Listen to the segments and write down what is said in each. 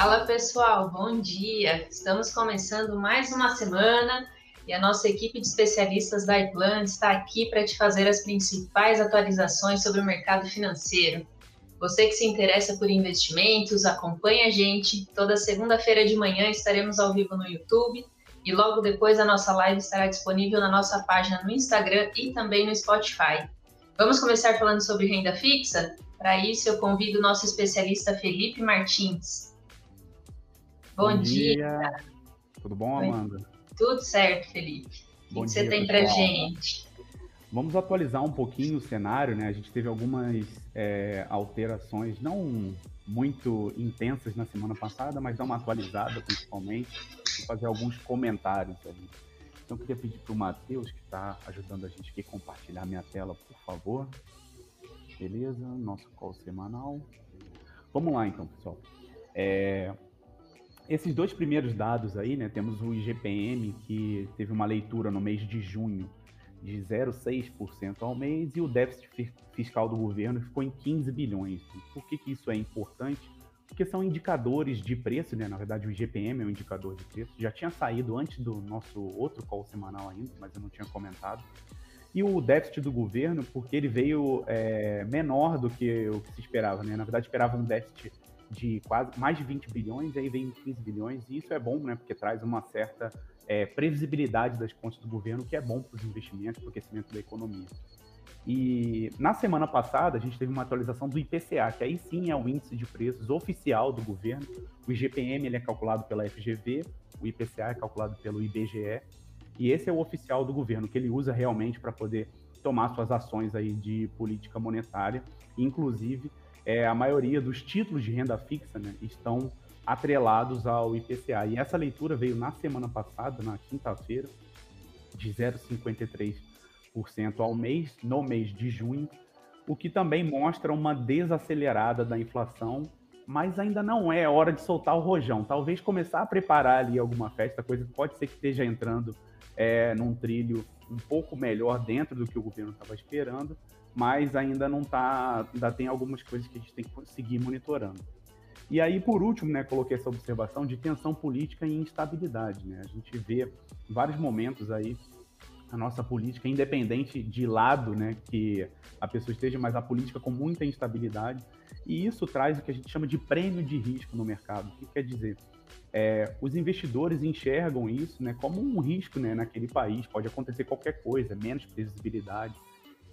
Fala pessoal, bom dia! Estamos começando mais uma semana e a nossa equipe de especialistas da iPlan está aqui para te fazer as principais atualizações sobre o mercado financeiro. Você que se interessa por investimentos, acompanha a gente. Toda segunda-feira de manhã estaremos ao vivo no YouTube e logo depois a nossa live estará disponível na nossa página no Instagram e também no Spotify. Vamos começar falando sobre renda fixa? Para isso, eu convido o nosso especialista Felipe Martins. Bom, Bom dia. dia. Tudo bom, Amanda? Tudo certo, Felipe. Bom o que dia, você tem para gente? Vamos atualizar um pouquinho o cenário, né? A gente teve algumas é, alterações, não muito intensas na semana passada, mas dá uma atualizada principalmente, e fazer alguns comentários ali. Então, eu queria pedir para o Matheus, que está ajudando a gente aqui, compartilhar minha tela, por favor. Beleza, nosso call semanal. Vamos lá então, pessoal. É, esses dois primeiros dados aí, né? Temos o IGPM, que teve uma leitura no mês de junho de 0,6% ao mês, e o déficit fiscal do governo ficou em 15 bilhões. Por que, que isso é importante? Porque são indicadores de preço, né? Na verdade, o IGPM é um indicador de preço. Já tinha saído antes do nosso outro call semanal ainda, mas eu não tinha comentado. E o déficit do governo, porque ele veio é, menor do que o que se esperava, né? Na verdade, esperava um déficit de quase mais de 20 bilhões, aí vem 15 bilhões, e isso é bom, né? Porque traz uma certa é, previsibilidade das contas do governo, que é bom para os investimentos, para o crescimento da economia. E na semana passada a gente teve uma atualização do IPCA, que aí sim é o índice de preços oficial do governo. O IGPM ele é calculado pela FGV, o IPCA é calculado pelo IBGE, e esse é o oficial do governo, que ele usa realmente para poder tomar suas ações aí de política monetária. Inclusive, é, a maioria dos títulos de renda fixa né, estão atrelados ao IPCA. E essa leitura veio na semana passada, na quinta-feira, de 0,53% ao mês, no mês de junho, o que também mostra uma desacelerada da inflação, mas ainda não é hora de soltar o rojão. Talvez começar a preparar ali alguma festa, coisa que pode ser que esteja entrando é, num trilho um pouco melhor dentro do que o governo estava esperando, mas ainda não está, ainda tem algumas coisas que a gente tem que seguir monitorando. E aí, por último, né, coloquei essa observação de tensão política e instabilidade. Né? A gente vê vários momentos aí a nossa política, independente de lado né, que a pessoa esteja, mas a política com muita instabilidade. E isso traz o que a gente chama de prêmio de risco no mercado. O que quer dizer? é, os investidores enxergam isso né, como um risco né, naquele país, pode acontecer qualquer coisa, menos previsibilidade.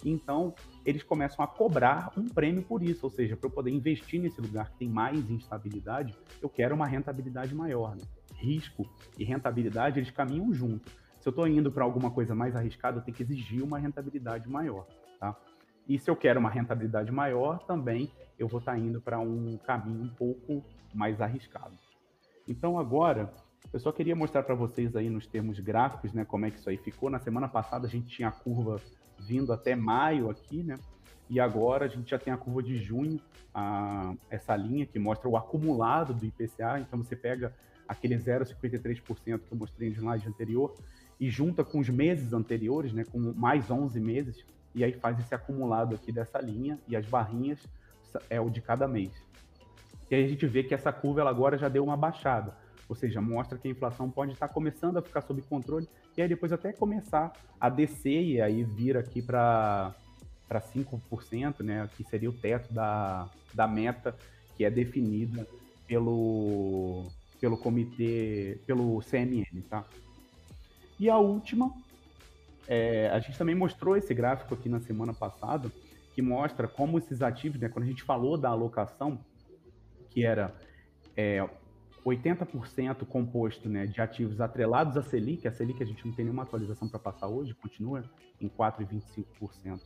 Então, eles começam a cobrar um prêmio por isso, ou seja, para eu poder investir nesse lugar que tem mais instabilidade, eu quero uma rentabilidade maior. Né? Risco e rentabilidade, eles caminham junto. Se eu estou indo para alguma coisa mais arriscada, eu tenho que exigir uma rentabilidade maior. Tá? E se eu quero uma rentabilidade maior, também eu vou estar tá indo para um caminho um pouco mais arriscado. Então agora, eu só queria mostrar para vocês aí nos termos gráficos, né, como é que isso aí ficou. Na semana passada a gente tinha a curva vindo até maio aqui, né? E agora a gente já tem a curva de junho, a, essa linha que mostra o acumulado do IPCA. Então você pega aquele 0,53% que eu mostrei no slide anterior e junta com os meses anteriores, né, com mais 11 meses, e aí faz esse acumulado aqui dessa linha e as barrinhas é o de cada mês. E aí a gente vê que essa curva ela agora já deu uma baixada, ou seja, mostra que a inflação pode estar começando a ficar sob controle e aí depois até começar a descer e aí vir aqui para para 5%, né, que seria o teto da, da meta que é definida pelo, pelo comitê, pelo CMN, tá? E a última, é, a gente também mostrou esse gráfico aqui na semana passada, que mostra como esses ativos, né, quando a gente falou da alocação, que era é, 80% composto né, de ativos atrelados à Selic. A Selic a gente não tem nenhuma atualização para passar hoje, continua em 4,25%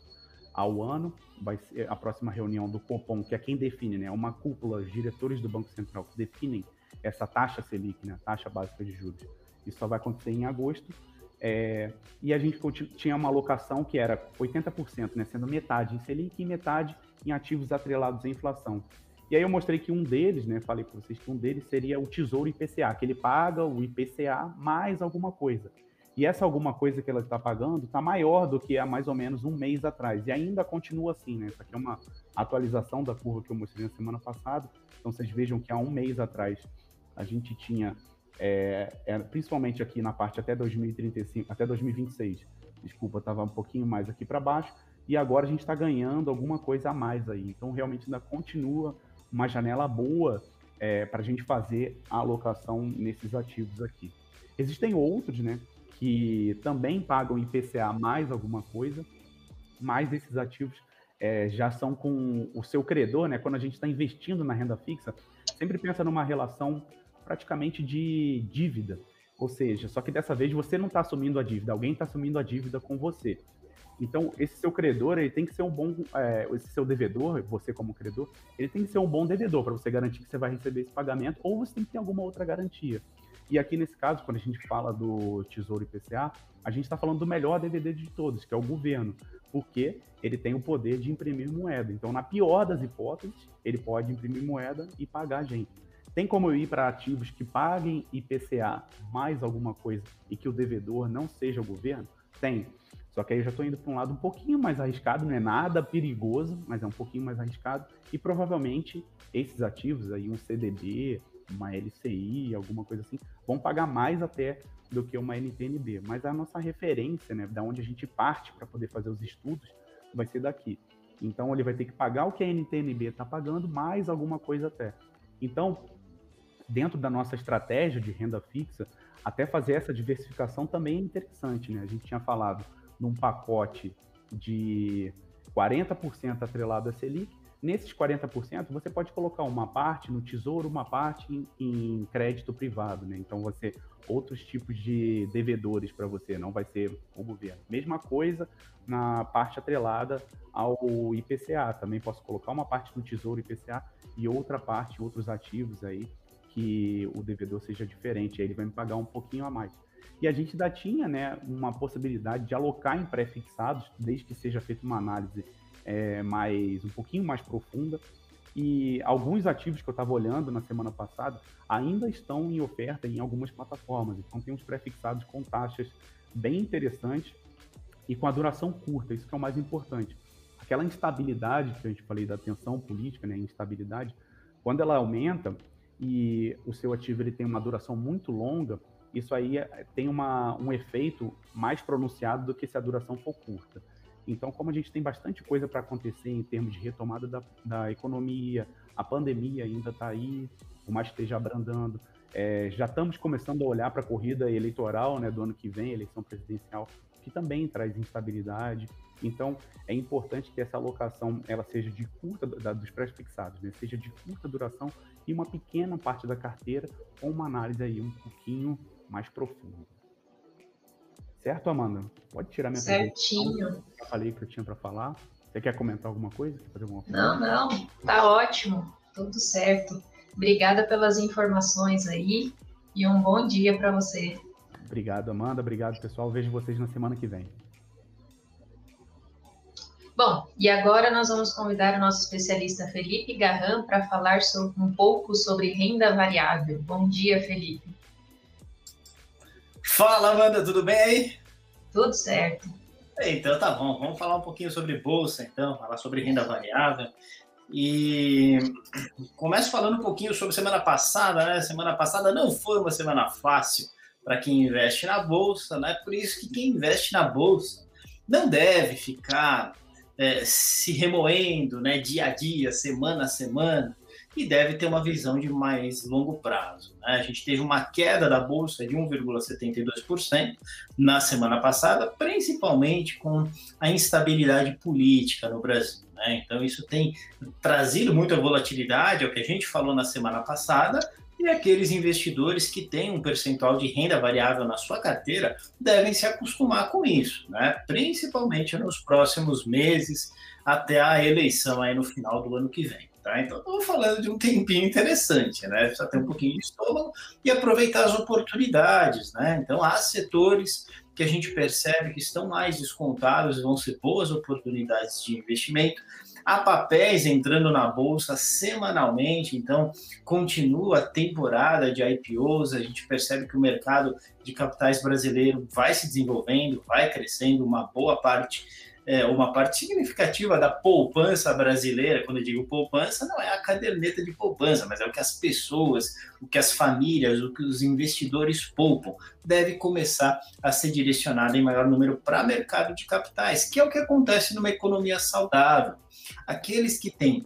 ao ano. Vai ser a próxima reunião do Copom, que é quem define, né, uma cúpula, os diretores do Banco Central que definem essa taxa Selic, né, taxa básica de juros. Isso só vai acontecer em agosto. É, e a gente tinha uma alocação que era 80%, né, sendo metade em Selic e metade em ativos atrelados à inflação. E aí eu mostrei que um deles, né, falei para vocês que um deles seria o Tesouro IPCA, que ele paga o IPCA mais alguma coisa. E essa alguma coisa que ela está pagando está maior do que há mais ou menos um mês atrás. E ainda continua assim, né? Essa aqui é uma atualização da curva que eu mostrei na semana passada. Então vocês vejam que há um mês atrás a gente tinha, é, é, principalmente aqui na parte até 2035, até 2026, desculpa, estava um pouquinho mais aqui para baixo, e agora a gente está ganhando alguma coisa a mais aí. Então, realmente ainda continua uma janela boa é, para a gente fazer a alocação nesses ativos aqui. Existem outros, né, que também pagam IPCA mais alguma coisa, mas esses ativos é, já são com o seu credor, né? Quando a gente está investindo na renda fixa, sempre pensa numa relação praticamente de dívida. Ou seja, só que dessa vez você não está assumindo a dívida, alguém está assumindo a dívida com você. Então, esse seu credor, ele tem que ser um bom, é, esse seu devedor, você como credor, ele tem que ser um bom devedor para você garantir que você vai receber esse pagamento, ou você tem que ter alguma outra garantia. E aqui nesse caso, quando a gente fala do Tesouro IPCA, a gente está falando do melhor DVD de todos, que é o governo, porque ele tem o poder de imprimir moeda. Então, na pior das hipóteses, ele pode imprimir moeda e pagar a gente. Tem como eu ir para ativos que paguem IPCA mais alguma coisa e que o devedor não seja o governo? Tem. Só que aí eu já estou indo para um lado um pouquinho mais arriscado, não é nada perigoso, mas é um pouquinho mais arriscado. E provavelmente esses ativos aí, um CDB, uma LCI, alguma coisa assim, vão pagar mais até do que uma NTNB. Mas a nossa referência, né, da onde a gente parte para poder fazer os estudos, vai ser daqui. Então ele vai ter que pagar o que a NTNB está pagando, mais alguma coisa até. Então, dentro da nossa estratégia de renda fixa, até fazer essa diversificação também é interessante, né? A gente tinha falado num pacote de 40% atrelado a Selic, Nesses 40%, você pode colocar uma parte no tesouro, uma parte em, em crédito privado, né? Então, você outros tipos de devedores para você, não vai ser o governo. Mesma coisa na parte atrelada ao IPCA, também posso colocar uma parte no tesouro IPCA e outra parte, outros ativos aí que o devedor seja diferente, aí ele vai me pagar um pouquinho a mais. E a gente ainda tinha né, uma possibilidade de alocar em pré-fixados, desde que seja feita uma análise é, mais um pouquinho mais profunda. E alguns ativos que eu estava olhando na semana passada ainda estão em oferta em algumas plataformas. Então tem uns pré-fixados com taxas bem interessantes e com a duração curta, isso que é o mais importante. Aquela instabilidade que a gente falei da tensão política, né, instabilidade, quando ela aumenta e o seu ativo ele tem uma duração muito longa, isso aí é, tem uma, um efeito mais pronunciado do que se a duração for curta. Então, como a gente tem bastante coisa para acontecer em termos de retomada da, da economia, a pandemia ainda está aí, por mais esteja abrandando, é, já estamos começando a olhar para a corrida eleitoral né, do ano que vem, eleição presidencial, que também traz instabilidade. Então, é importante que essa alocação ela seja de curta, da, dos pré-fixados, né, seja de curta duração e uma pequena parte da carteira com uma análise aí um pouquinho mais profunda. Certo, Amanda? Pode tirar minha Certinho. Eu falei que eu tinha para falar. Você quer comentar alguma coisa? Alguma não, não. Tá ótimo. Tudo certo. Obrigada pelas informações aí e um bom dia para você. Obrigado, Amanda. Obrigado, pessoal. Vejo vocês na semana que vem. Bom, e agora nós vamos convidar o nosso especialista Felipe Garram para falar sobre, um pouco sobre renda variável. Bom dia, Felipe. Fala, Amanda, tudo bem? Tudo certo. Então tá bom, vamos falar um pouquinho sobre bolsa, então, falar sobre renda variável. E começo falando um pouquinho sobre semana passada, né? Semana passada não foi uma semana fácil para quem investe na bolsa, né? Por isso que quem investe na bolsa não deve ficar é, se remoendo, né? Dia a dia, semana a semana, e deve ter uma visão de mais longo prazo. Né? A gente teve uma queda da bolsa de 1,72% na semana passada, principalmente com a instabilidade política no Brasil. Né? Então, isso tem trazido muita volatilidade, é o que a gente falou na semana passada, e aqueles investidores que têm um percentual de renda variável na sua carteira devem se acostumar com isso, né? principalmente nos próximos meses, até a eleição aí no final do ano que vem. Tá? Então, estamos falando de um tempinho interessante, né? Precisa ter um pouquinho de estômago e aproveitar as oportunidades, né? Então, há setores que a gente percebe que estão mais descontados, vão ser boas oportunidades de investimento. Há papéis entrando na bolsa semanalmente, então continua a temporada de IPOs. A gente percebe que o mercado de capitais brasileiro vai se desenvolvendo, vai crescendo, uma boa parte é, uma parte significativa da poupança brasileira, quando eu digo poupança, não é a caderneta de poupança, mas é o que as pessoas, o que as famílias, o que os investidores poupam, deve começar a ser direcionado em maior número para mercado de capitais, que é o que acontece numa economia saudável. Aqueles que têm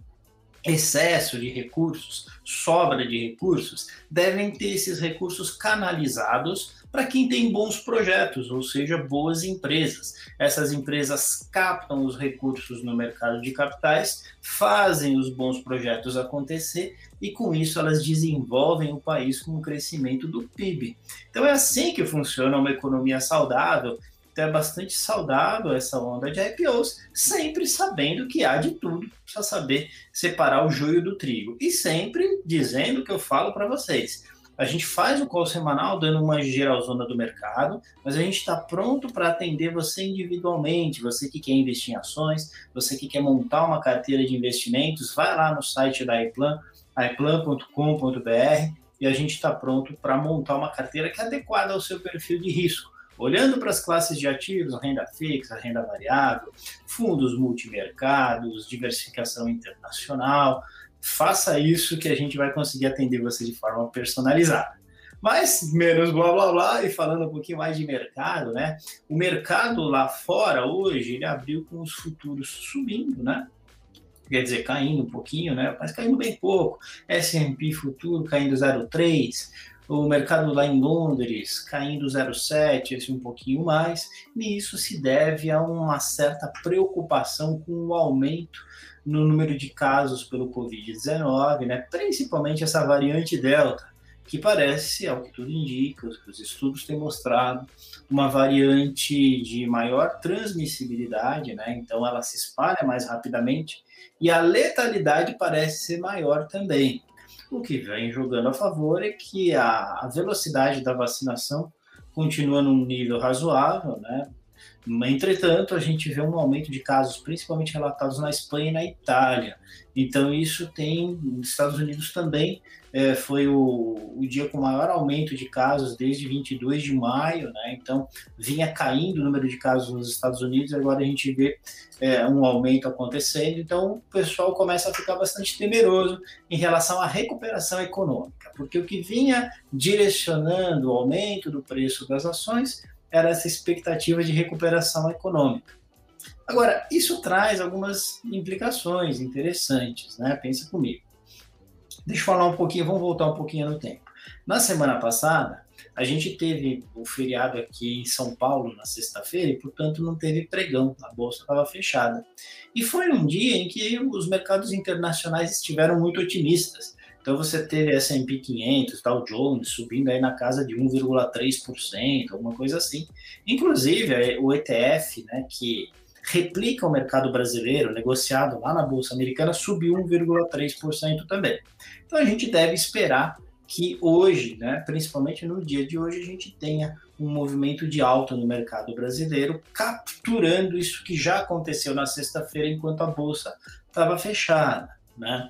excesso de recursos, sobra de recursos, devem ter esses recursos canalizados para quem tem bons projetos, ou seja, boas empresas. Essas empresas captam os recursos no mercado de capitais, fazem os bons projetos acontecer e com isso elas desenvolvem o país com o crescimento do PIB. Então é assim que funciona uma economia saudável então é bastante saudável essa onda de IPOs, sempre sabendo que há de tudo para saber separar o joio do trigo. E sempre dizendo o que eu falo para vocês. A gente faz o call semanal dando uma geralzona do mercado, mas a gente está pronto para atender você individualmente. Você que quer investir em ações, você que quer montar uma carteira de investimentos, vai lá no site da iPlan, iplan.com.br e a gente está pronto para montar uma carteira que é adequada ao seu perfil de risco olhando para as classes de ativos, renda fixa, renda variável, fundos multimercados, diversificação internacional, faça isso que a gente vai conseguir atender você de forma personalizada. Mas menos blá blá blá e falando um pouquinho mais de mercado, né? O mercado lá fora hoje ele abriu com os futuros subindo, né? Quer dizer, caindo um pouquinho, né? Mas caindo bem pouco. S&P futuro caindo 0,3, o mercado lá em Londres caindo 0,7, esse um pouquinho mais, e isso se deve a uma certa preocupação com o aumento no número de casos pelo Covid-19, né? principalmente essa variante Delta, que parece, ao que tudo indica, os estudos têm mostrado, uma variante de maior transmissibilidade, né? então ela se espalha mais rapidamente e a letalidade parece ser maior também. O que vem jogando a favor é que a, velocidade da vacinação continua num nível razoável, né? Entretanto, a gente vê um aumento de casos, principalmente relatados na Espanha e na Itália. Então, isso tem, nos Estados Unidos também, é, foi o, o, dia com maior aumento de casos desde 22 de maio, né? Então, vinha caindo o número de casos nos Estados Unidos, agora a gente vê é, um aumento acontecendo. Então, o pessoal começa a ficar bastante temeroso em relação à recuperação econômica, porque o que vinha direcionando o aumento do preço das ações era essa expectativa de recuperação econômica. Agora, isso traz algumas implicações interessantes, né? Pensa comigo. Deixa eu falar um pouquinho, vamos voltar um pouquinho no tempo. Na semana passada, a gente teve o feriado aqui em São Paulo na sexta-feira e, portanto, não teve pregão, a bolsa estava fechada. E foi um dia em que os mercados internacionais estiveram muito otimistas. Então você teve S&P 500, Dow Jones subindo aí na casa de 1,3%, alguma coisa assim. Inclusive o ETF, né, que replica o mercado brasileiro, negociado lá na bolsa americana, subiu 1,3% também. Então a gente deve esperar que hoje, né, principalmente no dia de hoje, a gente tenha um movimento de alta no mercado brasileiro, capturando isso que já aconteceu na sexta-feira enquanto a bolsa estava fechada, né?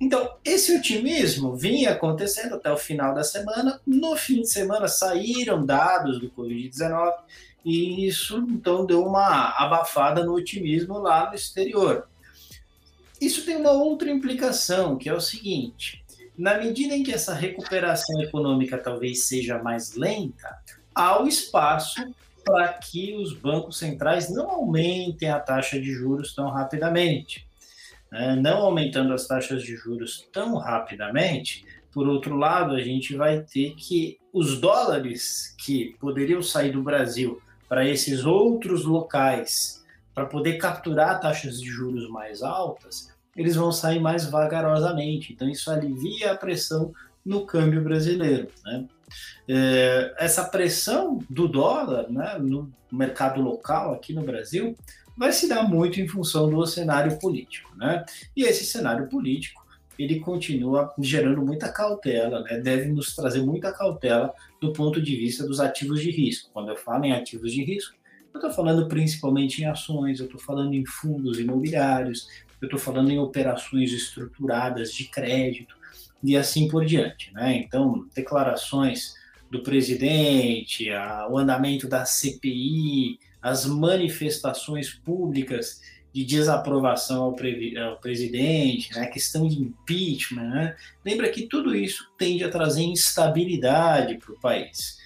Então, esse otimismo vinha acontecendo até o final da semana. No fim de semana saíram dados do Covid-19 e isso então deu uma abafada no otimismo lá no exterior. Isso tem uma outra implicação, que é o seguinte: na medida em que essa recuperação econômica talvez seja mais lenta, há o espaço para que os bancos centrais não aumentem a taxa de juros tão rapidamente né, não aumentando as taxas de juros tão rapidamente, por outro lado, a gente vai ter que os dólares que poderiam sair do Brasil para esses outros locais para poder capturar taxas de juros mais altas, eles vão sair mais vagarosamente. Então, isso alivia a pressão no câmbio brasileiro. Né? É, essa pressão do dólar né, no mercado local aqui no Brasil vai se dar muito em função do cenário político, né? E esse cenário político ele continua gerando muita cautela, né? deve nos trazer muita cautela do ponto de vista dos ativos de risco. Quando eu falo em ativos de risco, eu estou falando principalmente em ações, eu estou falando em fundos imobiliários, eu estou falando em operações estruturadas de crédito e assim por diante. Né? Então, declarações do presidente, a, o andamento da CPI, as manifestações públicas de desaprovação ao, pre ao presidente, né, a questão de impeachment, né, lembra que tudo isso tende a trazer instabilidade para o país.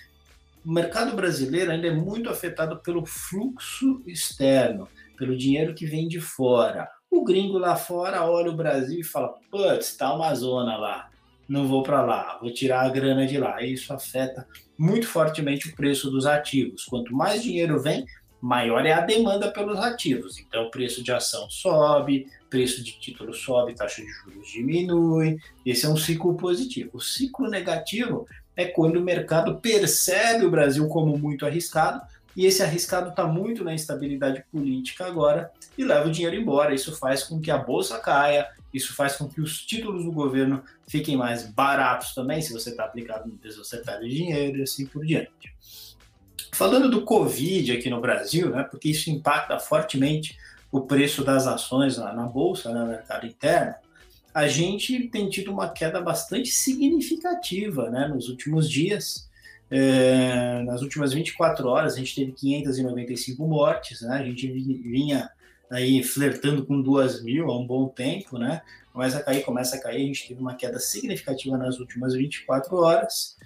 O mercado brasileiro ainda é muito afetado pelo fluxo externo, pelo dinheiro que vem de fora. O gringo lá fora olha o Brasil e fala: putz, tá uma zona lá, não vou para lá, vou tirar a grana de lá. E isso afeta muito fortemente o preço dos ativos. Quanto mais dinheiro vem, maior é a demanda pelos ativos. Então, o preço de ação sobe, preço de título sobe, taxa de juros diminui. Esse é um ciclo positivo. O ciclo negativo é quando o mercado percebe o Brasil como muito arriscado e esse arriscado está muito na instabilidade política agora e leva o dinheiro embora. Isso faz com que a bolsa caia, isso faz com que os títulos do governo fiquem mais baratos também, se você está aplicado no Tesouro, você perde dinheiro e assim por diante. Falando do Covid aqui no Brasil, né, porque isso impacta fortemente o preço das ações lá na bolsa, né, no mercado interno, a gente tem tido uma queda bastante significativa né, nos últimos dias. É, nas últimas 24 horas, a gente teve 595 mortes, né, a gente vinha aí flertando com 2 mil há um bom tempo, né? Começa a cair, começa a cair, a gente teve uma queda significativa nas últimas 24 horas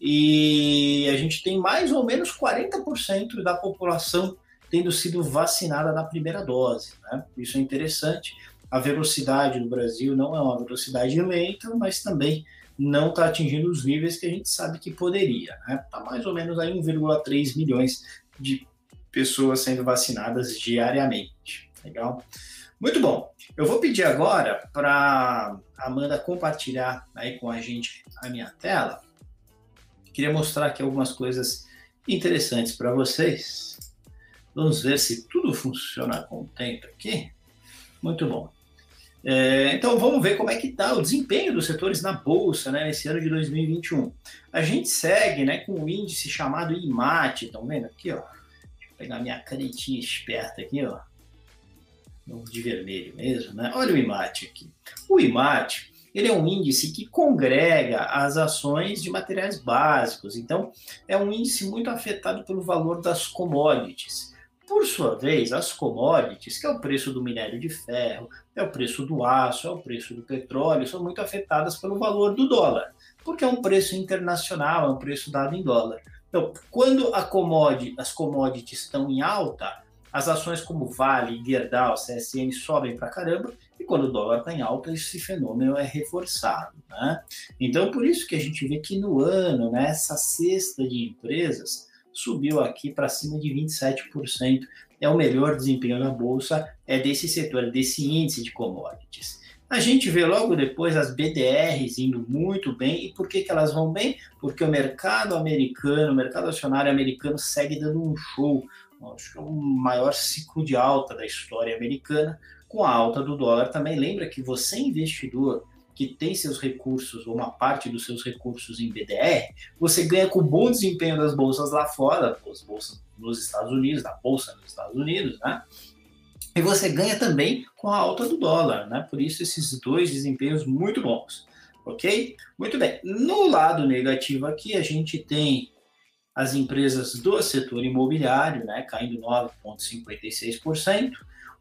e a gente tem mais ou menos 40% da população tendo sido vacinada na primeira dose. Né? Isso é interessante. A velocidade no Brasil não é uma velocidade lenta, mas também não está atingindo os níveis que a gente sabe que poderia. Está né? Tá mais ou menos aí 1,3 milhões de pessoas sendo vacinadas diariamente. Legal? Muito bom. Eu vou pedir agora para Amanda compartilhar aí com a gente a minha tela Queria mostrar aqui algumas coisas interessantes para vocês. Vamos ver se tudo funciona contento aqui. Muito bom. É, então vamos ver como é que está o desempenho dos setores na bolsa né, nesse ano de 2021. A gente segue né, com um índice chamado IMAT, estão vendo aqui? Ó. Deixa eu pegar minha canetinha esperta aqui, ó. De vermelho mesmo, né? Olha o IMAT aqui. O IMAT ele é um índice que congrega as ações de materiais básicos. Então, é um índice muito afetado pelo valor das commodities. Por sua vez, as commodities, que é o preço do minério de ferro, é o preço do aço, é o preço do petróleo, são muito afetadas pelo valor do dólar, porque é um preço internacional, é um preço dado em dólar. Então, quando commodity, as commodities estão em alta, as ações como Vale, Gerdau, CSN sobem para caramba, e quando o dólar está em alta, esse fenômeno é reforçado. Né? Então, por isso que a gente vê que no ano, né, essa cesta de empresas subiu aqui para cima de 27%. É o melhor desempenho na bolsa, é desse setor, desse índice de commodities. A gente vê logo depois as BDRs indo muito bem. E por que, que elas vão bem? Porque o mercado americano, o mercado acionário americano segue dando um show acho que é o maior ciclo de alta da história americana, com a alta do dólar também. Lembra que você, investidor, que tem seus recursos, ou uma parte dos seus recursos em BDR, você ganha com o bom desempenho das bolsas lá fora, as bolsas nos Estados Unidos, da bolsa nos Estados Unidos, né? E você ganha também com a alta do dólar, né? Por isso esses dois desempenhos muito bons, ok? Muito bem. No lado negativo aqui a gente tem as empresas do setor imobiliário, né, caindo 9,56%,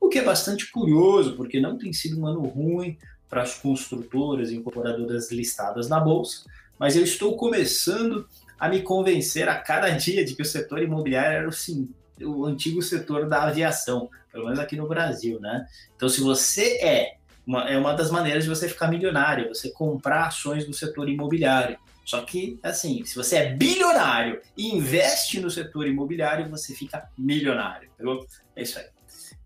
o que é bastante curioso, porque não tem sido um ano ruim para as construtoras e incorporadoras listadas na Bolsa, mas eu estou começando a me convencer a cada dia de que o setor imobiliário era o, sim, o antigo setor da aviação, pelo menos aqui no Brasil, né? Então, se você é uma, é uma das maneiras de você ficar milionário, você comprar ações do setor imobiliário. Só que, assim, se você é bilionário e investe no setor imobiliário, você fica milionário. Entendeu? É isso aí.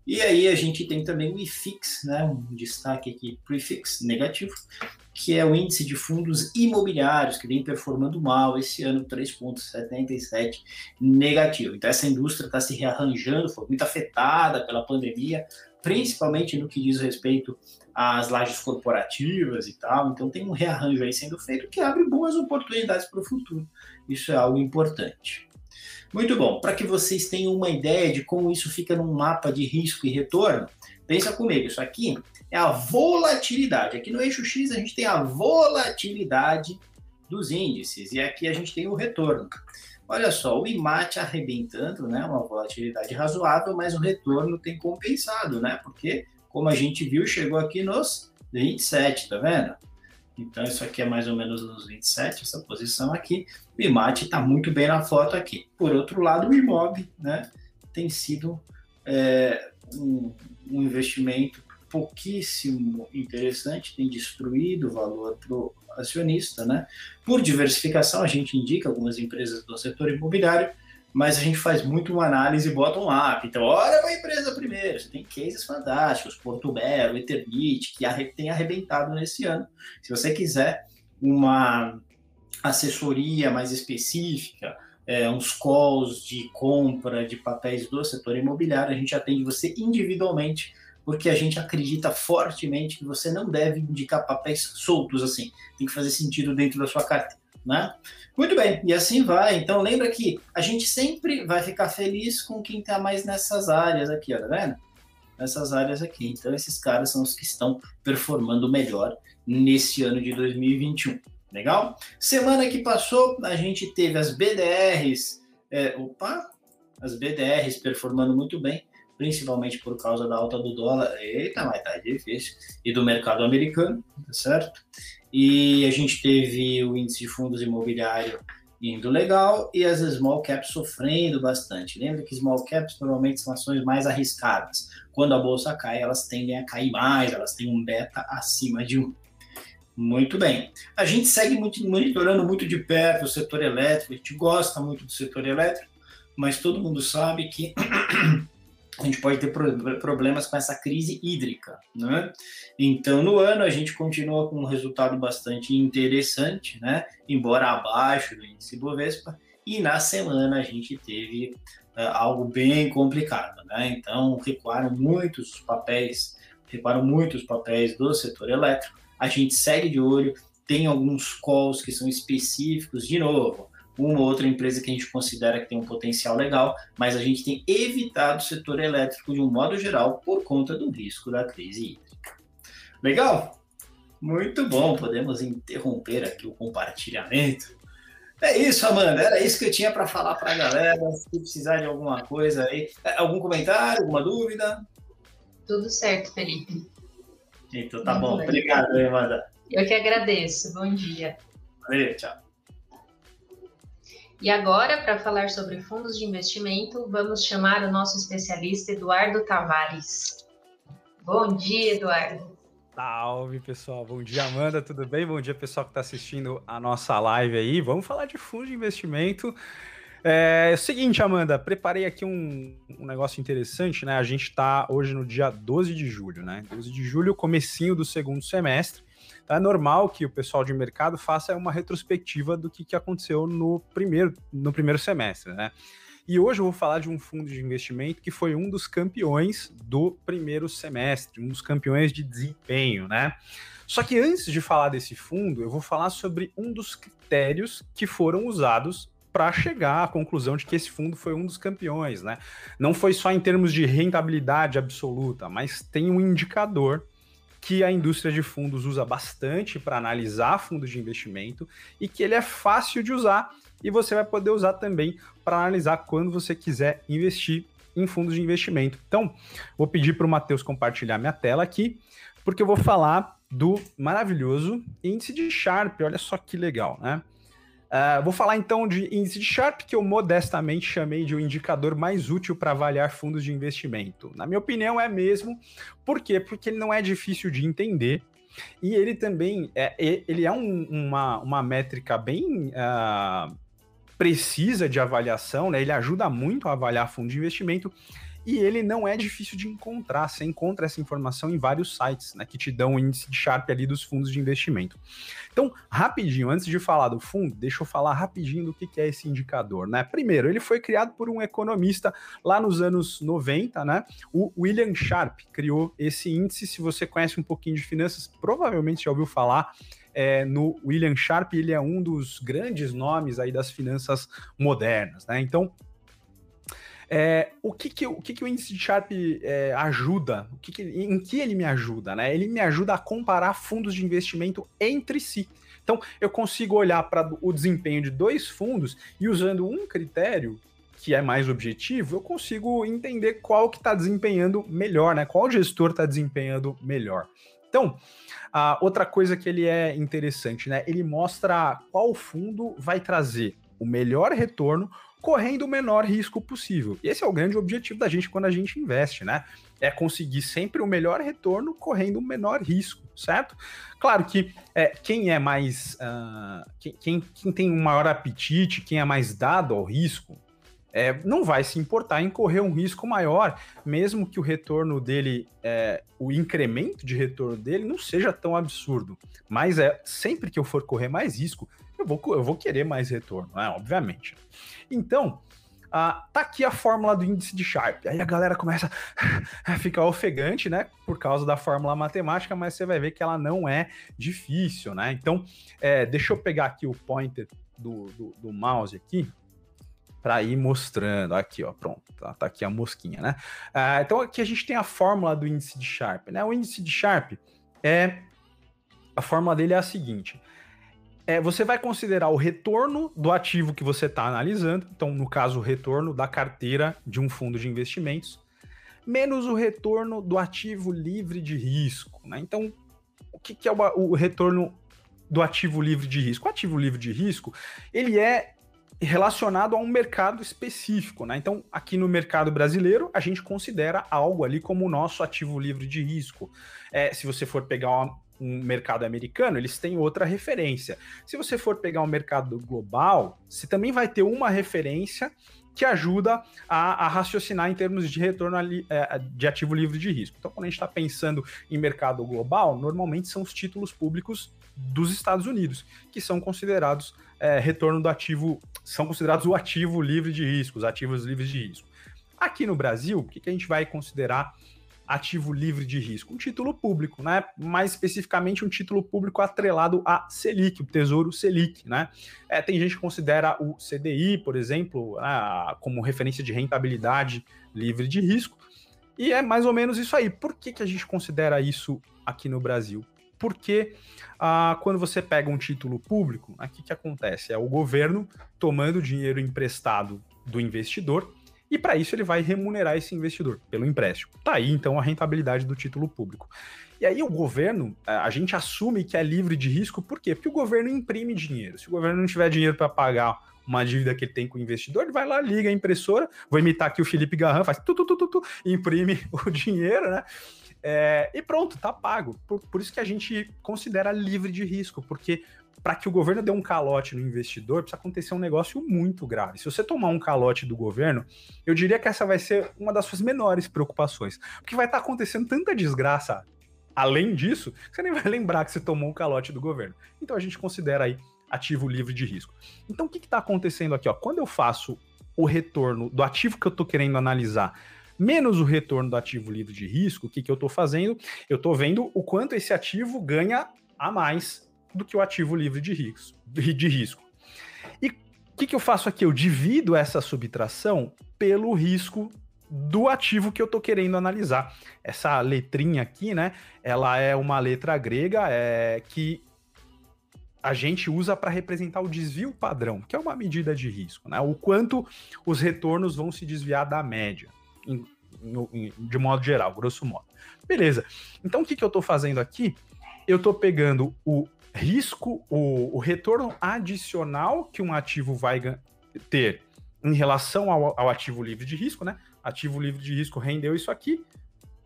E aí a gente tem também o IFIX, né, um destaque aqui prefix negativo, que é o índice de fundos imobiliários, que vem performando mal esse ano, 3,77 negativo. Então essa indústria está se rearranjando, foi muito afetada pela pandemia, principalmente no que diz respeito às lajes corporativas e tal. Então tem um rearranjo aí sendo feito que abre boas oportunidades para o futuro. Isso é algo importante. Muito bom. Para que vocês tenham uma ideia de como isso fica num mapa de risco e retorno, pensa comigo. Isso aqui é a volatilidade. Aqui no eixo X a gente tem a volatilidade dos índices e aqui a gente tem o retorno. olha só, o IMAT arrebentando, né, uma volatilidade razoável, mas o retorno tem compensado, né, porque, como a gente viu, chegou aqui nos 27, tá vendo? Então, isso aqui é mais ou menos nos 27, essa posição aqui. O IMAT está muito bem na foto aqui. Por outro lado, o IMOB, né, tem sido é, um, um investimento pouquíssimo interessante, tem destruído o valor para o acionista, né? Por diversificação, a gente indica algumas empresas do setor imobiliário, mas a gente faz muito uma análise bottom-up. Então, olha para a empresa primeiro. Você tem cases fantásticos, Porto Belo, Eternit, que tem arrebentado nesse ano. Se você quiser uma assessoria mais específica, é, uns calls de compra de papéis do setor imobiliário, a gente atende você individualmente porque a gente acredita fortemente que você não deve indicar papéis soltos assim. Tem que fazer sentido dentro da sua carteira, né? Muito bem, e assim vai. Então lembra que a gente sempre vai ficar feliz com quem está mais nessas áreas aqui, ó, tá vendo? Nessas áreas aqui. Então esses caras são os que estão performando melhor nesse ano de 2021. Legal? Semana que passou, a gente teve as BDRs, é, opa, as BDRs performando muito bem principalmente por causa da alta do dólar. Eita, mas tá difícil. E do mercado americano, tá certo? E a gente teve o índice de fundos imobiliário indo legal e as small caps sofrendo bastante. Lembra que small caps normalmente são ações mais arriscadas. Quando a bolsa cai, elas tendem a cair mais, elas têm um beta acima de um. Muito bem. A gente segue muito, monitorando muito de perto o setor elétrico, a gente gosta muito do setor elétrico, mas todo mundo sabe que a gente pode ter problemas com essa crise hídrica. Né? Então, no ano, a gente continua com um resultado bastante interessante, né? embora abaixo do índice Bovespa, e na semana a gente teve uh, algo bem complicado. Né? Então, recuaram muitos papéis, recuaram muitos papéis do setor elétrico. A gente segue de olho, tem alguns calls que são específicos, de novo, uma ou outra empresa que a gente considera que tem um potencial legal, mas a gente tem evitado o setor elétrico de um modo geral por conta do risco da crise hídrica. Legal? Muito bom, podemos interromper aqui o compartilhamento. É isso, Amanda, era isso que eu tinha para falar para a galera. Se precisar de alguma coisa aí, é, algum comentário, alguma dúvida? Tudo certo, Felipe. Então tá Muito bom, bem. obrigado, Amanda. Eu que agradeço, bom dia. Valeu, tchau. E agora, para falar sobre fundos de investimento, vamos chamar o nosso especialista Eduardo Tavares. Bom dia, Eduardo. Salve, pessoal. Bom dia, Amanda. Tudo bem? Bom dia, pessoal que está assistindo a nossa live aí. Vamos falar de fundos de investimento. É, é o seguinte, Amanda, preparei aqui um, um negócio interessante, né? A gente está hoje no dia 12 de julho, né? 12 de julho, comecinho do segundo semestre. É normal que o pessoal de mercado faça uma retrospectiva do que, que aconteceu no primeiro, no primeiro semestre, né? E hoje eu vou falar de um fundo de investimento que foi um dos campeões do primeiro semestre, um dos campeões de desempenho, né? Só que antes de falar desse fundo, eu vou falar sobre um dos critérios que foram usados para chegar à conclusão de que esse fundo foi um dos campeões, né? Não foi só em termos de rentabilidade absoluta, mas tem um indicador que a indústria de fundos usa bastante para analisar fundos de investimento e que ele é fácil de usar e você vai poder usar também para analisar quando você quiser investir em fundos de investimento. Então, vou pedir para o Matheus compartilhar minha tela aqui, porque eu vou falar do maravilhoso índice de Sharp. Olha só que legal, né? Uh, vou falar então de índice de Sharp, que eu modestamente chamei de o um indicador mais útil para avaliar fundos de investimento. Na minha opinião, é mesmo. Por quê? Porque ele não é difícil de entender. E ele também é, ele é um, uma, uma métrica bem uh, precisa de avaliação, né? Ele ajuda muito a avaliar fundo de investimento e ele não é difícil de encontrar. Você encontra essa informação em vários sites, né, que te dão o índice de Sharp ali dos fundos de investimento. Então, rapidinho, antes de falar do fundo, deixa eu falar rapidinho do que é esse indicador, né? Primeiro, ele foi criado por um economista lá nos anos 90, né? O William Sharp criou esse índice. Se você conhece um pouquinho de finanças, provavelmente já ouviu falar é, no William Sharp, ele é um dos grandes nomes aí das finanças modernas, né? Então, É, o que que, o que que o índice de Sharp é, ajuda? O que que, em que ele me ajuda? Né? Ele me ajuda a comparar fundos de investimento entre si. Então, eu consigo olhar para o desempenho de dois fundos e usando um critério que é mais objetivo, eu consigo entender qual que está desempenhando melhor, né? Qual gestor está desempenhando melhor. Então, a outra coisa que ele é interessante, né? Ele mostra qual fundo vai trazer o melhor retorno correndo o menor risco possível. Esse é o grande objetivo da gente quando a gente investe, né? É conseguir sempre o melhor retorno correndo o menor risco, certo? Claro que é, quem é mais. Uh, quem, quem, quem tem um maior apetite, quem é mais dado ao risco, é, não vai se importar em correr um risco maior, mesmo que o retorno dele, é, o incremento de retorno dele não seja tão absurdo. Mas é sempre que eu for correr mais risco, eu vou, eu vou querer mais retorno, né? obviamente. Então, ah, tá aqui a fórmula do índice de Sharp. Aí a galera começa a ficar ofegante, né? Por causa da fórmula matemática, mas você vai ver que ela não é difícil, né? Então, é, deixa eu pegar aqui o pointer do, do, do mouse aqui para ir mostrando. Aqui, ó, pronto, tá, tá aqui a mosquinha, né? Ah, então aqui a gente tem a fórmula do índice de Sharp, né? O índice de Sharp é a fórmula dele é a seguinte: é, você vai considerar o retorno do ativo que você está analisando, então no caso o retorno da carteira de um fundo de investimentos, menos o retorno do ativo livre de risco, né? Então o que, que é o, o retorno do ativo livre de risco? O ativo livre de risco ele é relacionado a um mercado específico, né? Então, aqui no mercado brasileiro, a gente considera algo ali como o nosso ativo livre de risco. É, se você for pegar uma, um mercado americano, eles têm outra referência. Se você for pegar um mercado global, você também vai ter uma referência que ajuda a, a raciocinar em termos de retorno ali, é, de ativo livre de risco. Então, quando a gente está pensando em mercado global, normalmente são os títulos públicos dos Estados Unidos, que são considerados é, retorno do ativo, são considerados o ativo livre de risco, os ativos livres de risco. Aqui no Brasil, o que, que a gente vai considerar ativo livre de risco? Um título público, né? Mais especificamente um título público atrelado a Selic, o Tesouro Selic, né? É, tem gente que considera o CDI, por exemplo, né, como referência de rentabilidade livre de risco. E é mais ou menos isso aí. Por que, que a gente considera isso aqui no Brasil? porque ah, quando você pega um título público, o que, que acontece? É o governo tomando dinheiro emprestado do investidor e para isso ele vai remunerar esse investidor pelo empréstimo. Tá aí então a rentabilidade do título público. E aí o governo, a gente assume que é livre de risco, por quê? Porque o governo imprime dinheiro. Se o governo não tiver dinheiro para pagar uma dívida que ele tem com o investidor, ele vai lá, liga a impressora, vou imitar aqui o Felipe Garran, faz tu, tu, tu, tu, tu imprime o dinheiro, né? É, e pronto, tá pago. Por, por isso que a gente considera livre de risco, porque para que o governo dê um calote no investidor, precisa acontecer um negócio muito grave. Se você tomar um calote do governo, eu diria que essa vai ser uma das suas menores preocupações. Porque vai estar tá acontecendo tanta desgraça além disso, você nem vai lembrar que você tomou um calote do governo. Então a gente considera aí ativo livre de risco. Então o que está acontecendo aqui? Ó? Quando eu faço o retorno do ativo que eu estou querendo analisar menos o retorno do ativo livre de risco, o que, que eu estou fazendo? Eu estou vendo o quanto esse ativo ganha a mais do que o ativo livre de risco. De risco. E o que, que eu faço aqui? Eu divido essa subtração pelo risco do ativo que eu estou querendo analisar. Essa letrinha aqui, né? Ela é uma letra grega é, que a gente usa para representar o desvio padrão, que é uma medida de risco, né? O quanto os retornos vão se desviar da média em, em, de modo geral, grosso modo. Beleza. Então, o que, que eu estou fazendo aqui? Eu estou pegando o risco, o, o, retorno adicional que um ativo vai ter em relação ao, ao ativo livre de risco, né? Ativo livre de risco rendeu isso aqui,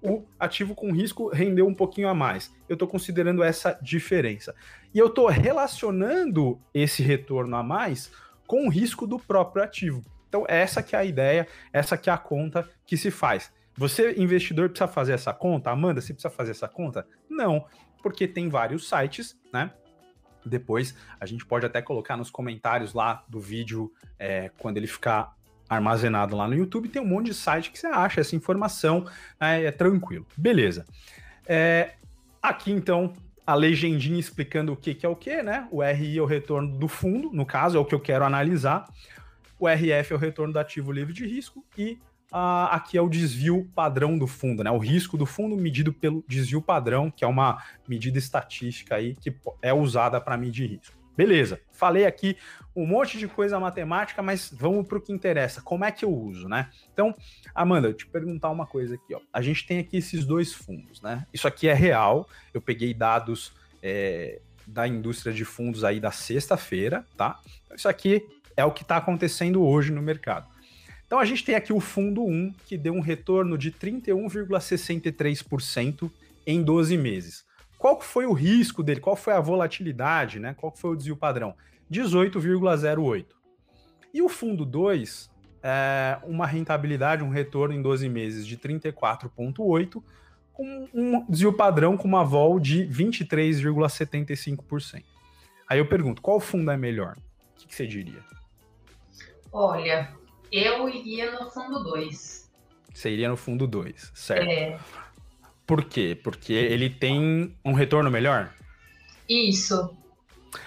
o ativo com risco rendeu um pouquinho a mais. Eu estou considerando essa diferença. E eu estou relacionando esse retorno a mais com o risco do próprio ativo. Então, essa que é a ideia, essa que é a conta que se faz. Você, investidor, precisa fazer essa conta? Amanda, você precisa fazer essa conta? Não, porque tem vários sites, né? Depois a gente pode até colocar nos comentários lá do vídeo, é, quando ele ficar armazenado lá no YouTube, tem um monte de site que você acha essa informação, né, é tranquilo. Beleza. É, aqui então a legendinha explicando o que, que é o que, né? O RI é o retorno do fundo, no caso, é o que eu quero analisar. O RF é o retorno do ativo livre de risco e uh, aqui é o desvio padrão do fundo, né? O risco do fundo medido pelo desvio padrão, que é uma medida estatística aí que é usada para medir risco. Beleza, falei aqui um monte de coisa matemática, mas vamos para o que interessa. Como é que eu uso, né? Então, Amanda, eu te perguntar uma coisa aqui, ó. A gente tem aqui esses dois fundos, né? Isso aqui é real. Eu peguei dados é, da indústria de fundos aí da sexta-feira, tá? Isso aqui é o que está acontecendo hoje no mercado. Então a gente tem aqui o fundo 1, que deu um retorno de 31,63% em 12 meses. Qual foi o risco dele? Qual foi a volatilidade, né? Qual foi o desvio padrão? 18,08. E o fundo 2, é uma rentabilidade, um retorno em 12 meses de 34,8, com um desvio padrão com uma vol de 23,75%. Aí eu pergunto, qual fundo é melhor? O que, que você diria? Olha, eu iria no fundo 2. Você iria no fundo 2, certo? É. Por quê? Porque ele tem um retorno melhor? Isso.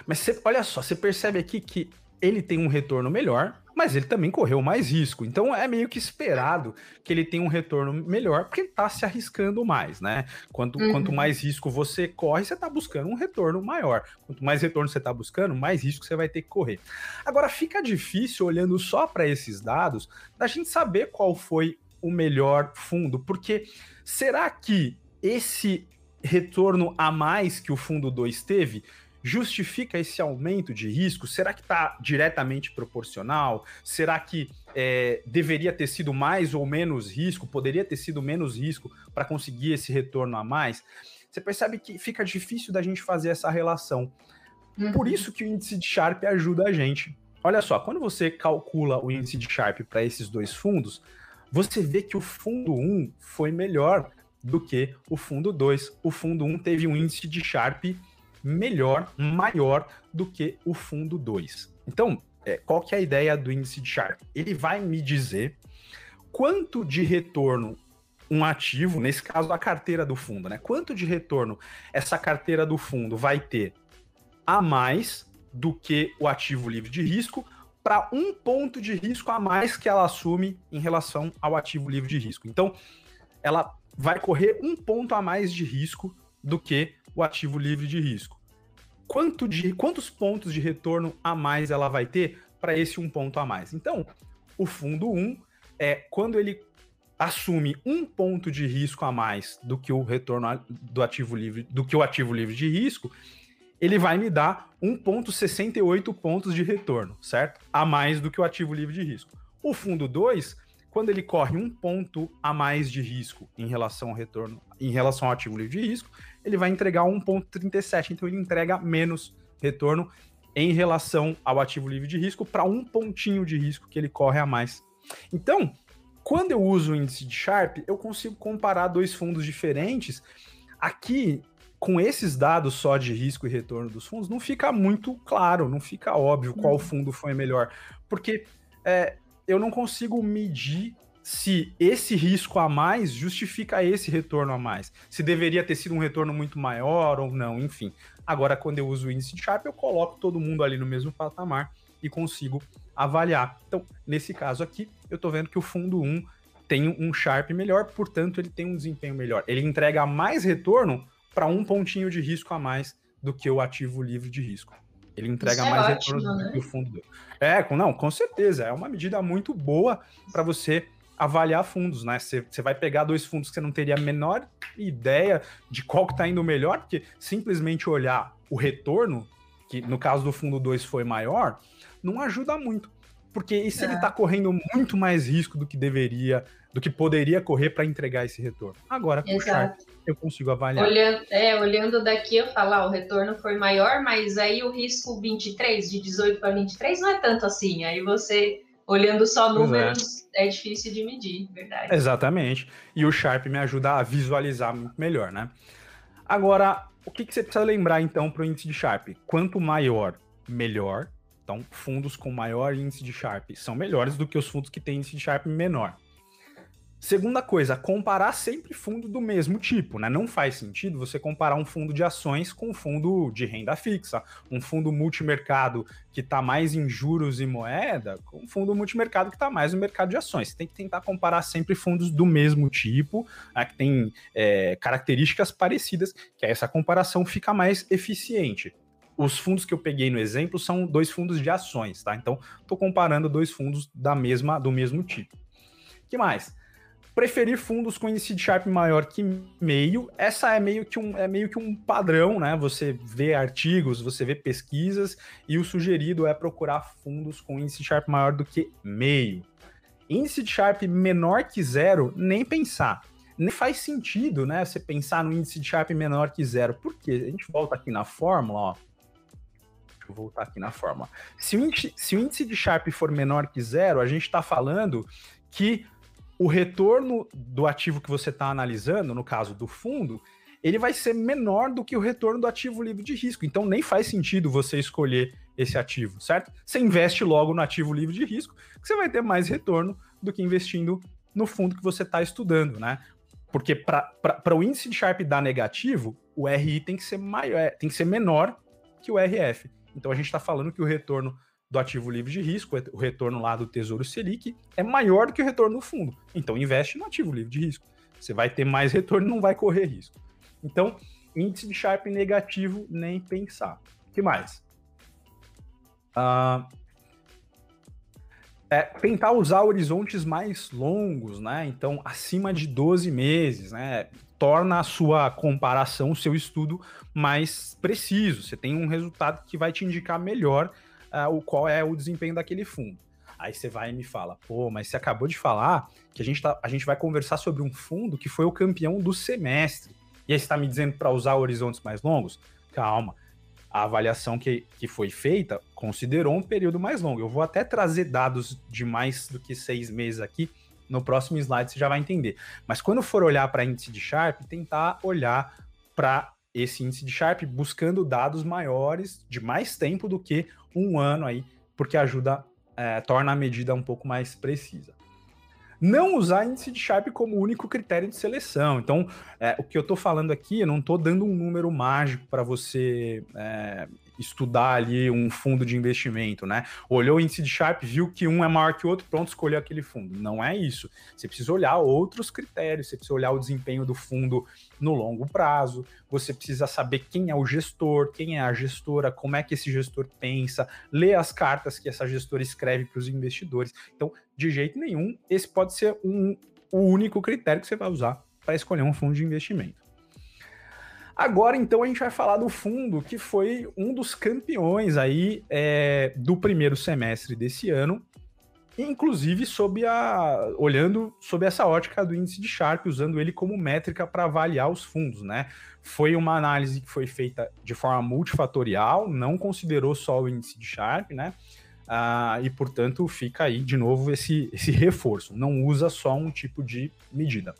Mas você, olha só, você percebe aqui que ele tem um retorno melhor, mas ele também correu mais risco. Então é meio que esperado que ele tenha um retorno melhor, porque ele está se arriscando mais, né? Quanto, uhum. quanto mais risco você corre, você está buscando um retorno maior. Quanto mais retorno você está buscando, mais risco você vai ter que correr. Agora, fica difícil, olhando só para esses dados, da gente saber qual foi o melhor fundo, porque será que esse retorno a mais que o fundo 2 teve justifica esse aumento de risco? Será que está diretamente proporcional? Será que é, deveria ter sido mais ou menos risco? Poderia ter sido menos risco para conseguir esse retorno a mais? Você percebe que fica difícil da gente fazer essa relação. Uhum. Por isso que o índice de Sharp ajuda a gente. Olha só, quando você calcula o índice de Sharp para esses dois fundos, você vê que o fundo 1 foi melhor do que o fundo 2. O fundo 1 teve um índice de Sharp melhor, maior do que o fundo 2. Então, é, qual que é a ideia do índice de Sharpe? Ele vai me dizer quanto de retorno um ativo, nesse caso a carteira do fundo, né? Quanto de retorno essa carteira do fundo vai ter a mais do que o ativo livre de risco para um ponto de risco a mais que ela assume em relação ao ativo livre de risco. Então, ela vai correr um ponto a mais de risco do que o ativo livre de risco. Quanto de, quantos pontos de retorno a mais ela vai ter para esse um ponto a mais? Então, o fundo 1 é quando ele assume um ponto de risco a mais do que o retorno do ativo livre, do que o ativo livre de risco, ele vai me dar 1,68 pontos de retorno, certo? A mais do que o ativo livre de risco. O fundo 2 quando ele corre um ponto a mais de risco em relação ao retorno, em relação ao ativo livre de risco, ele vai entregar 1,37. Então ele entrega menos retorno em relação ao ativo livre de risco para um pontinho de risco que ele corre a mais. Então, quando eu uso o índice de Sharp, eu consigo comparar dois fundos diferentes. Aqui, com esses dados só de risco e retorno dos fundos, não fica muito claro, não fica óbvio qual uhum. fundo foi melhor. Porque é, eu não consigo medir se esse risco a mais justifica esse retorno a mais. Se deveria ter sido um retorno muito maior ou não, enfim. Agora, quando eu uso o índice de Sharpe, eu coloco todo mundo ali no mesmo patamar e consigo avaliar. Então, nesse caso aqui, eu estou vendo que o fundo 1 tem um Sharp melhor, portanto, ele tem um desempenho melhor. Ele entrega mais retorno para um pontinho de risco a mais do que o ativo livre de risco. Ele entrega é mais ótimo, retorno né? do que o fundo 2. É, não, com certeza. É uma medida muito boa para você avaliar fundos, né? Você, vai pegar dois fundos que você não teria a menor ideia de qual que está indo melhor, porque simplesmente olhar o retorno, que no caso do fundo 2 foi maior, não ajuda muito. Porque e se é. ele está correndo muito mais risco do que deveria, do que poderia correr para entregar esse retorno? Agora, com Exato. o eu consigo avaliar. Olhando, é, olhando daqui, eu falo, ah, o retorno foi maior, mas aí o risco 23, de 18 para 23, não é tanto assim. Aí você, olhando só é. números, é. é. difícil de medir, verdade. Exatamente. E o Sharp me ajuda a visualizar muito melhor, né? Agora, o que, que você precisa lembrar, então, para o índice de Sharp? Quanto maior, melhor. Então, fundos com maior índice de Sharp são melhores do que os fundos que têm índice de Sharp menor. Segunda coisa, comparar sempre fundo do mesmo tipo, né? Não faz sentido você comparar um fundo de ações com um fundo de renda fixa, um fundo multimercado que está mais em juros e moeda, com um fundo multimercado que está mais no mercado de ações. Você tem que tentar comparar sempre fundos do mesmo tipo, né, que tem é, características parecidas, que essa comparação fica mais eficiente. Os fundos que eu peguei no exemplo são dois fundos de ações, tá? Então, estou comparando dois fundos da mesma, do mesmo tipo. que mais? Preferir fundos com índice de Sharpe maior que meio. Essa é meio que um, é meio que um padrão, né? Você vê artigos, você vê pesquisas, e o sugerido é procurar fundos com índice de Sharpe maior do que meio. Índice de Sharpe menor que zero, nem pensar. Nem faz sentido, né? Você pensar no índice de Sharpe menor que zero. Por quê? A gente volta aqui na fórmula, ó. Deixa eu voltar aqui na fórmula. Se o índice, se o índice de Sharpe for menor que zero, a gente está falando que o retorno do ativo que você está analisando, no caso do fundo, ele vai ser menor do que o retorno do ativo livre de risco. Então nem faz sentido você escolher esse ativo, certo? Você investe logo no ativo livre de risco, que você vai ter mais retorno do que investindo no fundo que você está estudando, né? Porque para o índice de Sharpe dar negativo, o RI tem que ser maior, é, tem que ser menor que o RF. Então a gente está falando que o retorno do ativo livre de risco, o retorno lá do Tesouro Selic, é maior do que o retorno do fundo. Então investe no ativo livre de risco. Você vai ter mais retorno, não vai correr risco. Então, índice de Sharp negativo, nem pensar. O que mais? Uh, é, tentar usar horizontes mais longos, né? Então, acima de 12 meses, né? Torna a sua comparação, o seu estudo mais preciso. Você tem um resultado que vai te indicar melhor uh, o qual é o desempenho daquele fundo. Aí você vai e me fala, pô, mas você acabou de falar que a gente, tá, a gente vai conversar sobre um fundo que foi o campeão do semestre. E aí você está me dizendo para usar horizontes mais longos? Calma. A avaliação que, que foi feita considerou um período mais longo. Eu vou até trazer dados de mais do que seis meses aqui. No próximo slide você já vai entender. Mas quando for olhar para índice de Sharp, tentar olhar para esse índice de Sharp buscando dados maiores, de mais tempo do que um ano aí, porque ajuda, é, torna a medida um pouco mais precisa. Não usar índice de Sharpe como único critério de seleção. Então, é, o que eu estou falando aqui, eu não estou dando um número mágico para você é, estudar ali um fundo de investimento, né? Olhou o índice de Sharpe, viu que um é maior que o outro, pronto, escolheu aquele fundo. Não é isso. Você precisa olhar outros critérios, você precisa olhar o desempenho do fundo no longo prazo, você precisa saber quem é o gestor, quem é a gestora, como é que esse gestor pensa, ler as cartas que essa gestora escreve para os investidores. Então, de jeito nenhum, esse pode ser um, o único critério que você vai usar para escolher um fundo de investimento. Agora, então, a gente vai falar do fundo que foi um dos campeões aí é, do primeiro semestre desse ano, inclusive sob a, olhando sob essa ótica do índice de Sharp, usando ele como métrica para avaliar os fundos, né? Foi uma análise que foi feita de forma multifatorial, não considerou só o índice de Sharp, né? Ah, e, portanto, fica aí de novo esse, esse reforço. Não usa só um tipo de medida.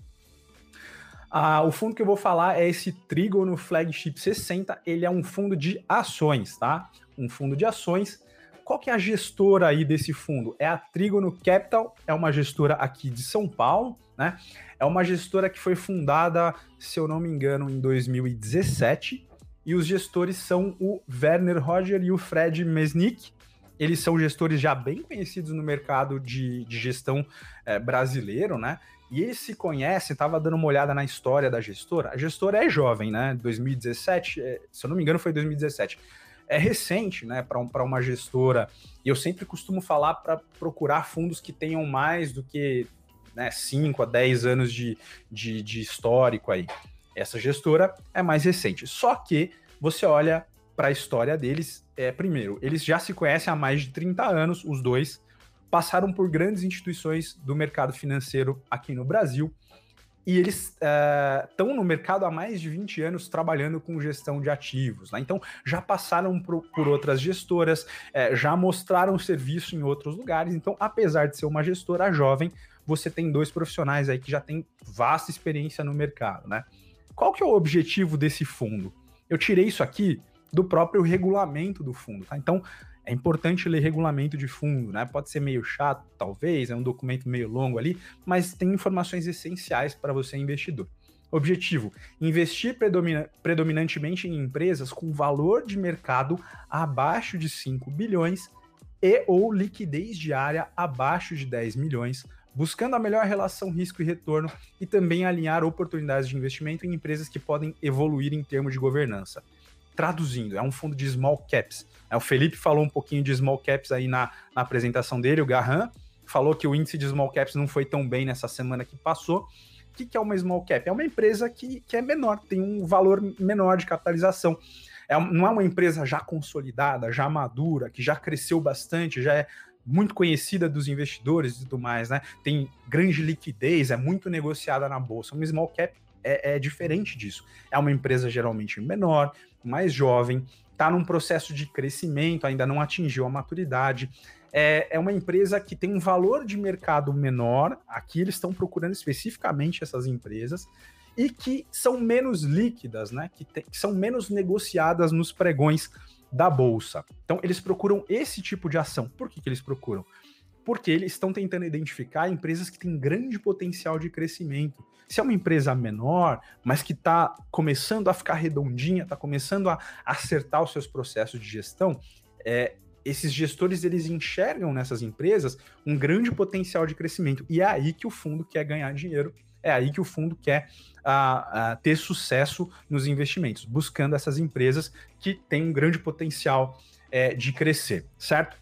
Ah, o fundo que eu vou falar é esse Trigono Flagship 60. Ele é um fundo de ações, tá? Um fundo de ações. Qual que é a gestora aí desse fundo? É a Trigono Capital, é uma gestora aqui de São Paulo, né? É uma gestora que foi fundada, se eu não me engano, em 2017. E os gestores são o Werner Roger e o Fred Mesnick. Eles são gestores já bem conhecidos no mercado de, de gestão é, brasileiro, né? E eles se conhecem, estava dando uma olhada na história da gestora. A gestora é jovem, né? 2017, é, se eu não me engano, foi 2017. É recente, né, para um, uma gestora. E eu sempre costumo falar para procurar fundos que tenham mais do que né, 5 a 10 anos de, de, de histórico aí. Essa gestora é mais recente. Só que você olha para a história deles, é, primeiro, eles já se conhecem há mais de 30 anos, os dois passaram por grandes instituições do mercado financeiro aqui no Brasil. E eles estão uh, no mercado há mais de 20 anos trabalhando com gestão de ativos. Né? Então, já passaram por, por outras gestoras, uh, já mostraram serviço em outros lugares. Então, apesar de ser uma gestora jovem, você tem dois profissionais aí que já têm vasta experiência no mercado. Né? Qual que é o objetivo desse fundo? Eu tirei isso aqui do próprio regulamento do fundo. Tá? Então, é importante ler regulamento de fundo, né? Pode ser meio chato, talvez, é um documento meio longo ali, mas tem informações essenciais para você investidor. Objetivo: investir predomina predominantemente em empresas com valor de mercado abaixo de 5 bilhões e ou liquidez diária abaixo de 10 milhões, buscando a melhor relação risco e retorno e também alinhar oportunidades de investimento em empresas que podem evoluir em termos de governança. Traduzindo, é um fundo de small caps. É, o Felipe falou um pouquinho de small caps aí na, na apresentação dele, o Garran falou que o índice de small caps não foi tão bem nessa semana que passou que, que é uma small cap? É uma empresa que, que é menor, tem um valor menor de capitalização. É, não é uma empresa já consolidada, já madura, que já cresceu bastante, já é muito conhecida dos investidores e tudo mais, né? Tem grande liquidez, é muito negociada na bolsa. Uma small cap é, é diferente disso. É uma empresa geralmente menor, mais jovem, está num processo de crescimento, ainda não atingiu a maturidade, é, é uma empresa que tem um valor de mercado menor. Aqui eles estão procurando especificamente essas empresas e que são menos líquidas, né? Que, te, que são menos negociadas nos pregões da bolsa. Então eles procuram esse tipo de ação. Por que, que eles procuram? Porque eles estão tentando identificar empresas que têm grande potencial de crescimento. Se é uma empresa menor, mas que está começando a ficar redondinha, está começando a acertar os seus processos de gestão, é, esses gestores eles enxergam nessas empresas um grande potencial de crescimento. E é aí que o fundo quer ganhar dinheiro, é aí que o fundo quer uh, uh, ter sucesso nos investimentos, buscando essas empresas que têm um grande potencial é, de crescer, certo?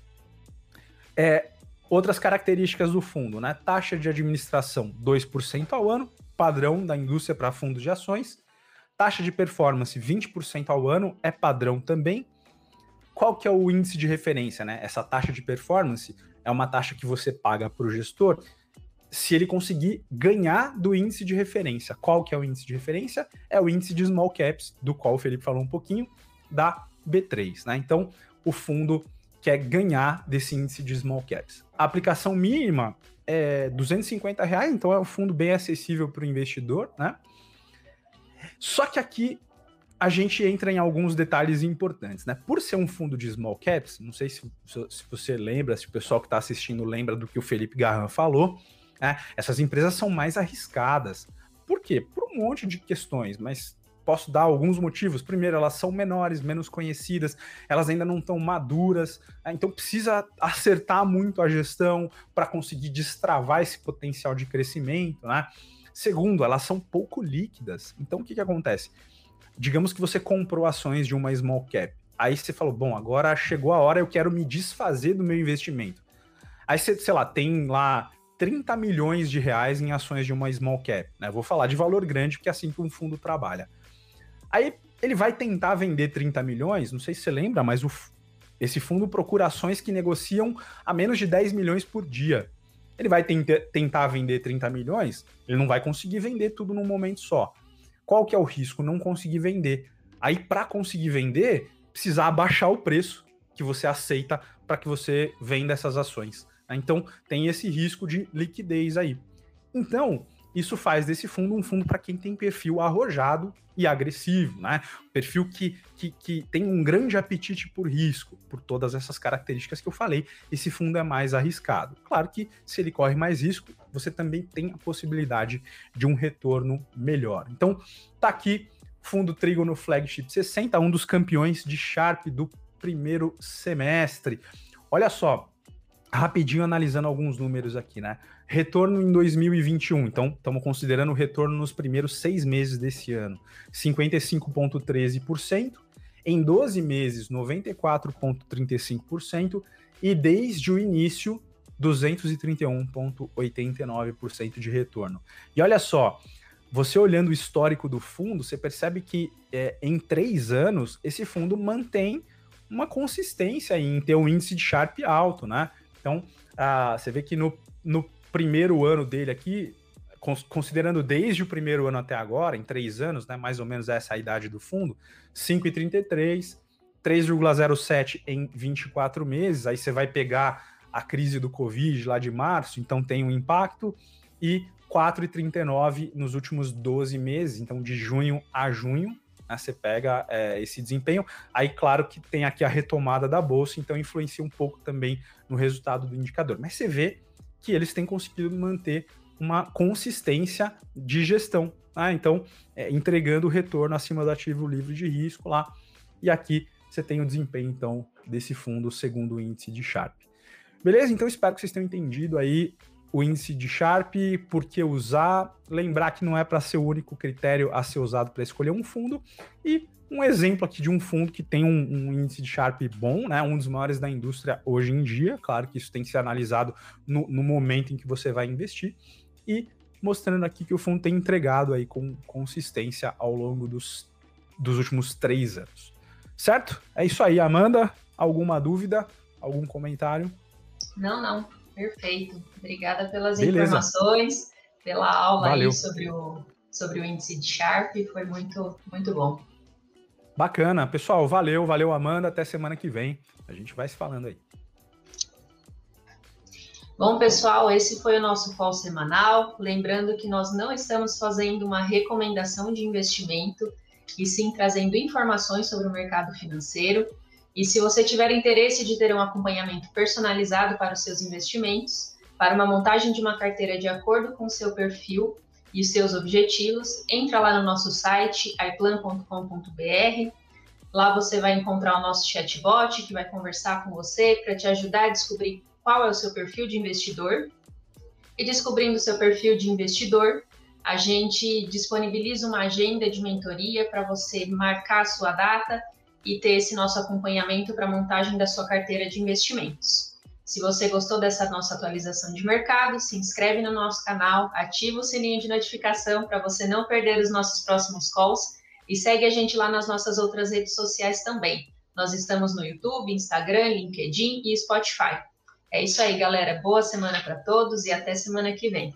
É, outras características do fundo, né? Taxa de administração 2% ao ano, padrão da indústria para fundos de ações. Taxa de performance 20% ao ano é padrão também qual que é o índice de referência, né? Essa taxa de performance é uma taxa que você paga para o gestor se ele conseguir ganhar do índice de referência. Qual que é o índice de referência? É o índice de small caps, do qual o Felipe falou um pouquinho, da B3, né? Então, o fundo quer ganhar desse índice de small caps. A aplicação mínima é 250 reais, então é um fundo bem acessível para o investidor, né? Só que aqui a gente entra em alguns detalhes importantes, né? Por ser um fundo de small caps, não sei se, se você lembra, se o pessoal que está assistindo lembra do que o Felipe Garran falou, né? essas empresas são mais arriscadas. Por quê? Por um monte de questões, mas posso dar alguns motivos. Primeiro, elas são menores, menos conhecidas, elas ainda não estão maduras, né? então precisa acertar muito a gestão para conseguir destravar esse potencial de crescimento, né? Segundo, elas são pouco líquidas. Então, o que, que acontece? digamos que você comprou ações de uma small cap. Aí você falou, bom, agora chegou a hora, eu quero me desfazer do meu investimento. Aí você, sei lá, tem lá 30 milhões de reais em ações de uma small cap. Né? Vou falar de valor grande, porque é assim que um fundo trabalha. Aí ele vai tentar vender 30 milhões, não sei se você lembra, mas o, esse fundo procura ações que negociam a menos de 10 milhões por dia. Ele vai tentar vender 30 milhões, ele não vai conseguir vender tudo num momento só. Qual que é o risco? Não conseguir vender. Aí, para conseguir vender, precisar abaixar o preço que você aceita para que você venda essas ações. Né? Então, tem esse risco de liquidez aí. Então, isso faz desse fundo um fundo para quem tem perfil arrojado e agressivo, né? Perfil que, que, que tem um grande apetite por risco, por todas essas características que eu falei. Esse fundo é mais arriscado. Claro que se ele corre mais risco, você também tem a possibilidade de um retorno melhor. Então, tá aqui fundo Trigo no Flagship 60, um dos campeões de Sharp do primeiro semestre. Olha só, rapidinho analisando alguns números aqui, né? Retorno em 2021, então estamos considerando o retorno nos primeiros seis meses desse ano, 55,13%, em 12 meses, 94,35%, e desde o início, 231,89% de retorno. E olha só, você olhando o histórico do fundo, você percebe que é, em três anos, esse fundo mantém uma consistência em ter um índice de Sharp alto, né? Então, ah, você vê que no, no primeiro ano dele aqui, considerando desde o primeiro ano até agora, em três anos, né, mais ou menos essa é a idade do fundo, 5,33, 3,07 em 24 meses, aí você vai pegar a crise do Covid lá de março, então tem um impacto, e 4,39 nos últimos 12 meses, então de junho a junho, né, você pega é, esse desempenho. Aí, claro que tem aqui a retomada da bolsa, então influencia um pouco também no resultado do indicador. Mas você vê que eles têm conseguido manter uma consistência de gestão. Né? Então, é, entregando o retorno acima do ativo livre de risco lá. E aqui você tem o desempenho, então, desse fundo segundo o índice de Sharp. Beleza? Então, espero que vocês tenham entendido aí o índice de Sharp, por que usar, lembrar que não é para ser o único critério a ser usado para escolher um fundo, e um exemplo aqui de um fundo que tem um, um, índice de Sharp bom, né, um dos maiores da indústria hoje em dia, claro que isso tem que ser analisado no, no momento em que você vai investir, e mostrando aqui que o fundo tem entregado aí com consistência ao longo dos, dos últimos três anos. Certo? É isso aí, Amanda. Alguma dúvida? Algum comentário? Não, não. Perfeito. Obrigada pelas Beleza. informações, pela aula Valeu. aí sobre o, sobre o índice de Sharp. Foi muito, muito bom. Bacana. Pessoal, valeu, valeu, Amanda. Até semana que vem. A gente vai se falando aí. Bom, pessoal, esse foi o nosso call semanal. Lembrando que nós não estamos fazendo uma recomendação de investimento, e sim trazendo informações sobre o mercado financeiro. E se você tiver interesse de ter um acompanhamento personalizado para os seus investimentos, para uma montagem de uma carteira de acordo com o seu perfil e os seus objetivos, entra lá no nosso site iplan.com.br. Lá você vai encontrar o nosso chatbot que vai conversar com você para te ajudar a descobrir qual é o seu perfil de investidor. E descobrindo o seu perfil de investidor, a gente disponibiliza uma agenda de mentoria para você marcar a sua data e ter esse nosso acompanhamento para a montagem da sua carteira de investimentos. Se você gostou dessa nossa atualização de mercado, se inscreve no nosso canal, ativa o sininho de notificação para você não perder os nossos próximos calls e segue a gente lá nas nossas outras redes sociais também. Nós estamos no YouTube, Instagram, LinkedIn e Spotify. É isso aí, galera. Boa semana para todos e até semana que vem.